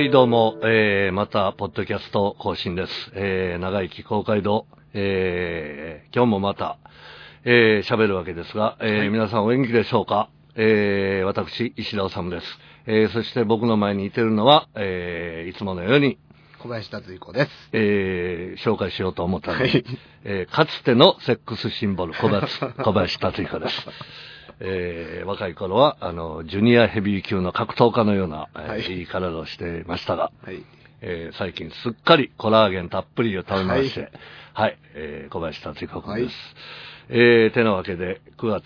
はい、どうも、えー、また、ポッドキャスト更新です。えー、長生き公会堂、えー、今日もまた、えー、喋るわけですが、えー皆さんお元気でしょうか？えー、私、石田治です。えー、そして僕の前にいてるのは、えー、いつものように、小林達彦です。えー、紹介しようと思ったので、はいえーかつてのセックスシンボル、小林小林達彦です。えー若い頃は、あの、ジュニアヘビー級の格闘家のような、えーはいいい体をしていましたが、はい。えー最近すっかりコラーゲンたっぷりを食べまして、はい、えー小林達彦君です。えーてなわけで、9月、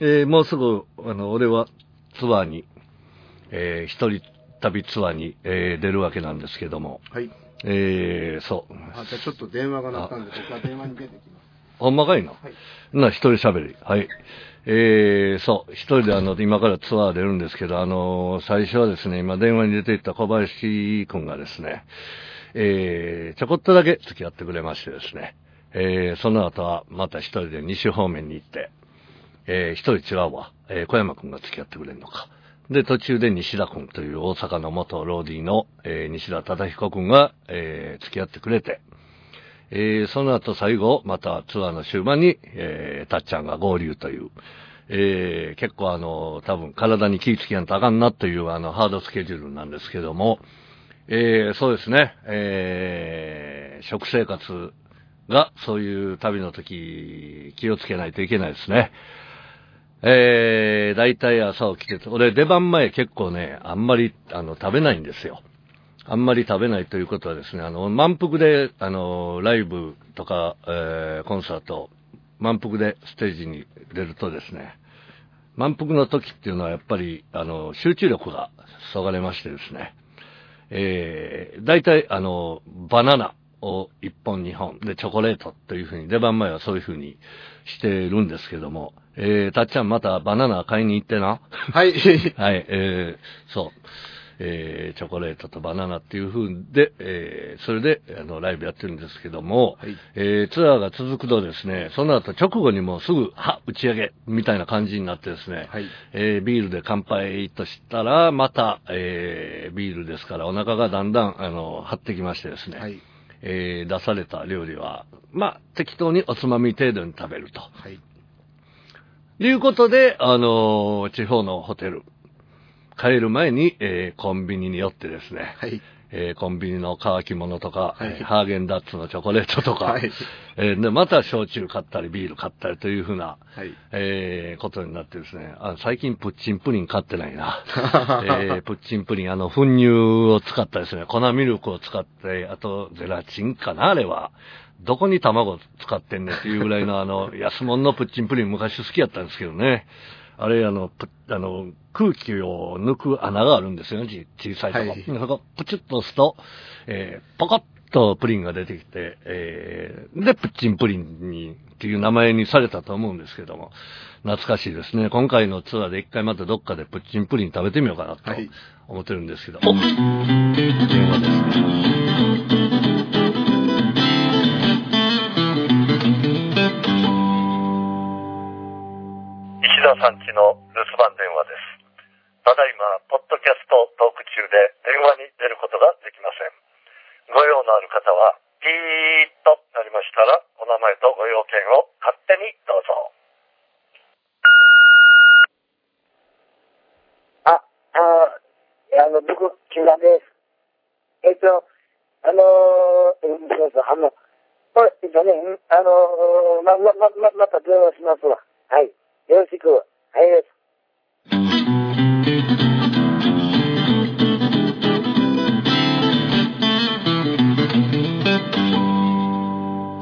えーもうすぐ、あの、俺はツアーに、えー一人旅ツアーに、えー出るわけなんですけども、はい。えーそう。あ、じゃあちょっと電話が鳴ったんで、僕は電話に出てきます。ほんまかいな？はい。な、一人喋り。はい。えー、そう、一人であの、今からツアー出るんですけど、あの最初はですね、今電話に出ていった小林くんがですね、えー、ちょこっとだけ付き合ってくれましてですね、えー、その後はまた一人で西方面に行って、えー、一人違うわ、えー、小山くんが付き合ってくれるのか。で、途中で西田くんという大阪の元ローディーの、えー、西田忠彦くんが、えー、付き合ってくれて、えーその後最後、またツアーの終盤に、えーたっちゃんが合流という、えー結構あの、多分体に気ぃつけやんとあかんなというあの、ハードスケジュールなんですけども、えーそうですね、えー食生活がそういう旅の時気をつけないといけないですね。えー、大体朝起きて、俺出番前結構ね、あんまりあの食べないんですよ。あんまり食べないということはですね、あの、満腹で、あの、ライブとか、えーコンサート、満腹でステージに出るとですね、満腹の時っていうのはやっぱり、あの、集中力がそがれましてですね、えー、大体、あの、バナナを1本2本、で、チョコレートというふうに、出番前はそういうふうにしてるんですけども、えー、たっちゃんまたバナナ買いに行ってな？はい。はい、えー、そう。えー、チョコレートとバナナっていう風で、えー、それで、あの、ライブやってるんですけども、はいえー、ツアーが続くとですね、その後直後にもうすぐ、は、打ち上げ、みたいな感じになってですね、はいえー、ビールで乾杯としたら、また、えー、ビールですから、お腹がだんだん、あの、張ってきましてですね、はい。えー、出された料理は、まあ、適当におつまみ程度に食べると。はい。いうことで、あのー地方のホテル、帰る前に、えーコンビニに寄ってですね、はい。えーコンビニの乾き物とか、はいえーハーゲンダッツのチョコレートとか、はい えーで、また焼酎買ったり、ビール買ったりというふうな、はい。えーことになってですね、あ最近プッチンプリン買ってないな。えープッチンプリン、あの、粉乳を使ったですね、粉ミルクを使って、あと、ゼラチンかな、あれは。どこに卵使ってんねんっていうぐらいの、あの、安物のプッチンプリン昔好きやったんですけどね。あれ、あの、プあの、空気を抜く穴があるんですよね、ち小さいとこ。はいそこ、プチッと押すと、えーポコッとプリンが出てきて、えーで、プッチンプリンに、っていう名前にされたと思うんですけども、懐かしいですね。今回のツアーで一回またどっかでプッチンプリン食べてみようかなとはい思ってるんですけど。お電話ですね。の留守番電話です。ただいま、ポッドキャストトーク中で電話に出ることができません。ご用のある方は、ピーッとなりましたら、お名前とご用件を勝手にどうぞ。あ、ああの、僕、木村です。えっと、あのー、うんそうそう、あの、これ、えっとね、あのー、ま、ま、ま、また電話しますわ。はい。よろしく。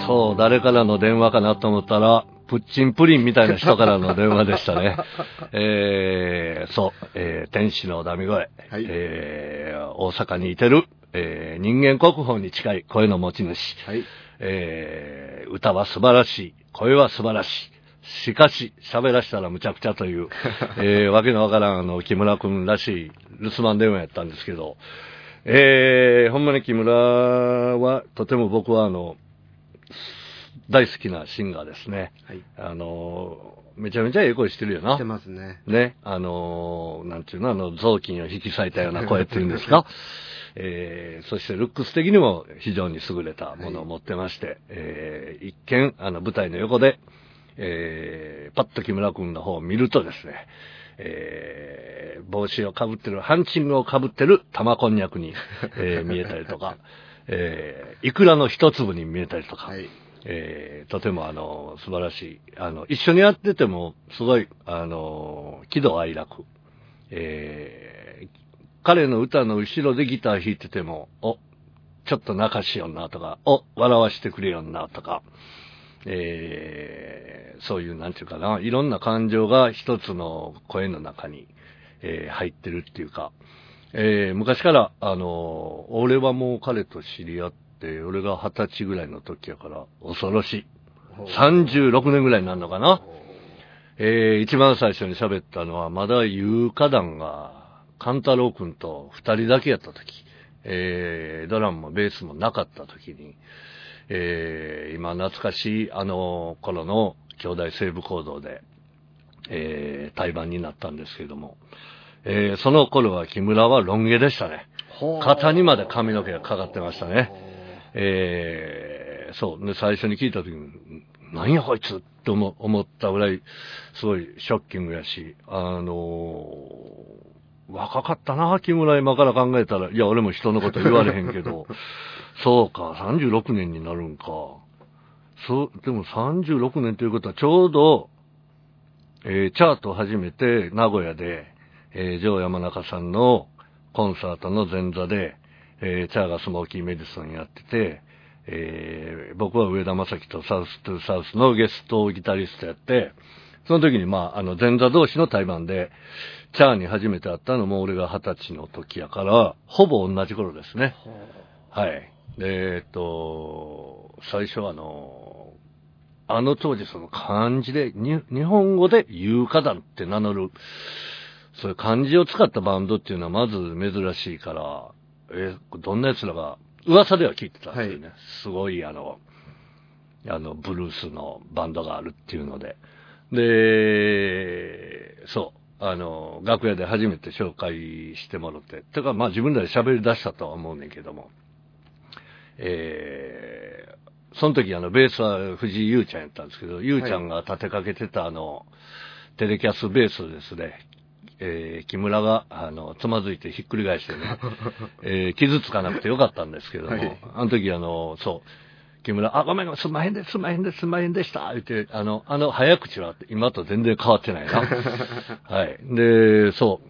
そう、誰からの電話かなと思ったら、プッチンプリンみたいな人からの電話でしたね。えー、そう、えー、天使のダミ声、はいえー、大阪にいてる、えー、人間国宝に近い声の持ち主、はい。えー、歌は素晴らしい、声は素晴らしい。しかし、喋らしたらむちゃくちゃという、えー、わけのわからん、あの、木村くんらしい留守番電話やったんですけど、えー、ほんまに木村は、とても僕はあの、大好きなシンガーですね。はい。あの、めちゃめちゃええ声してるよなして。ますね。ね。あの、なんていうの、あの、雑巾を引き裂いたような声っていうんですか？えー、そしてルックス的にも非常に優れたものを持ってまして、えー、一見、あの、舞台の横で、えー、パッと木村くんの方を見るとですね、えー、帽子をかぶってる、ハンチングをかぶってる玉こんにゃくに、えー 見えたりとか、えー、イクラの一粒に見えたりとか、はい。えーとてもあの、素晴らしい。あの、一緒にやってても、すごい、あの、喜怒哀楽。えー彼の歌の後ろでギター弾いてても、お、ちょっと泣かしよんなとか、お、笑わしてくれよんなとか、えーそういう、なんていうかな、いろんな感情が一つの声の中に、えー入ってるっていうか、えー昔から、あの、俺はもう彼と知り合って、俺が二十歳ぐらいの時やから、恐ろしい。36年ぐらいになるのかな。えー一番最初に喋ったのは、まだ有価団が、勘太郎くんと二人だけやった時、えードラムもベースもなかった時に、えー今懐かしいあの頃の兄弟西部行動で、えー対バンになったんですけども、えーその頃は木村はロン毛でしたね。肩にまで髪の毛がかかってましたね。えーそう。で、最初に聞いた時に、なんやこいつって思思ったぐらい、すごいショッキングやし、あのー若かったな、木村今から考えたら。いや、俺も人のこと言われへんけど、そうか、36年になるんか。そう、でも36年ということはちょうど、えーチャートを始めて、名古屋で、えー、ジョー山中さんのコンサートの前座で、えーチャーがスモーキーメディソンやってて、えー僕は上田正樹とサウストゥサウスのゲストギタリストやって、その時にまあ、あの、前座同士の対バンで、チャーに初めて会ったのも俺が二十歳の時やから、ほぼ同じ頃ですね。はい。でえーっと、最初はあの、あの当時その漢字で、に日本語で有価団って名乗る、そういう漢字を使ったバンドっていうのはまず珍しいから、えーどんな奴らが、噂では聞いてたんですよね。すごいあの、あの、ブルースのバンドがあるっていうので。で、そう、あの、楽屋で初めて紹介してもらって、てかまあ自分らで喋り出したとは思うねんけども、えー、その時あの、ベースは藤井優ちゃんやったんですけど、優ちゃんが立てかけてたあの、テレキャスベースですね、えー、木村が、あの、つまずいてひっくり返してね、えー傷つかなくてよかったんですけども、はいあの時あの、そう、木村、あ、ごめんごめん、すんまへんで、すんまへんで、すんまへんでした、言って、あの、あの早口は今と全然変わってないな。はい。で、そう。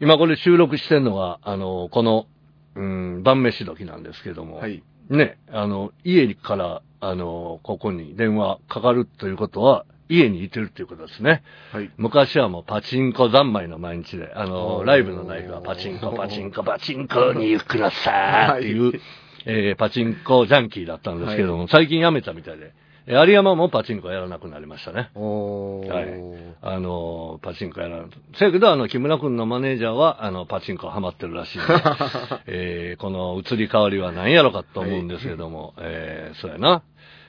今これ収録してんのが、あの、この、うん、晩飯時なんですけども、はい。ね、あの、家から、あの、ここに電話かかるということは、家にいてるっていうことですね。はい。昔はもうパチンコ三昧の毎日で、あの、ライブのナイフはパチンコ、パチンコ、パチンコにくださいっていう、はいえーパチンコジャンキーだったんですけども、最近辞めたみたいで、えー有山もパチンコやらなくなりましたね。おー。はい。あの、パチンコやらなせやけど、あの、木村くんのマネージャーは、あの、パチンコハマってるらしいんで、えーこの移り変わりは何やろかと思うんですけども、えーそうやな。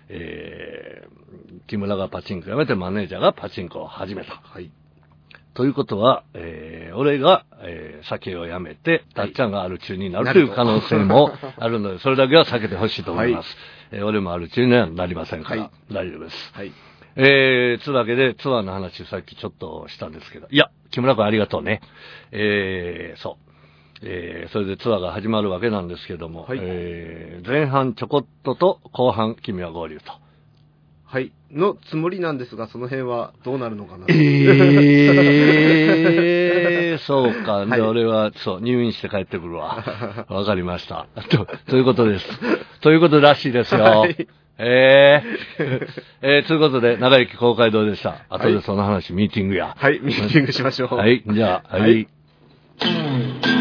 えー木村がパチンコやめてマネージャーがパチンコを始めた。はい。ということは、えー俺が、えー酒をやめて、たっちゃんがアル中になるとという可能性も あるので、それだけは避けてほしいと思います。えー俺もアル中にはなりませんから、はい大丈夫です。はい。えー、つうわけで、ツアーの話さっきちょっとしたんですけど、いや、木村君ありがとうね。えー、そう。えー、それでツアーが始まるわけなんですけども、はいえー、前半ちょこっとと後半君は合流と。はい。のつもりなんですが、その辺はどうなるのかな。えー、そうか。はいで、俺は、そう、入院して帰ってくるわ。わかりました。と、ということです。ということらしいですよ。はいえー、えー、ということで、長生き公会堂でした。後でその話、ミーティングや。はい、ミーティングしましょう。はい、じゃあ、はい。はい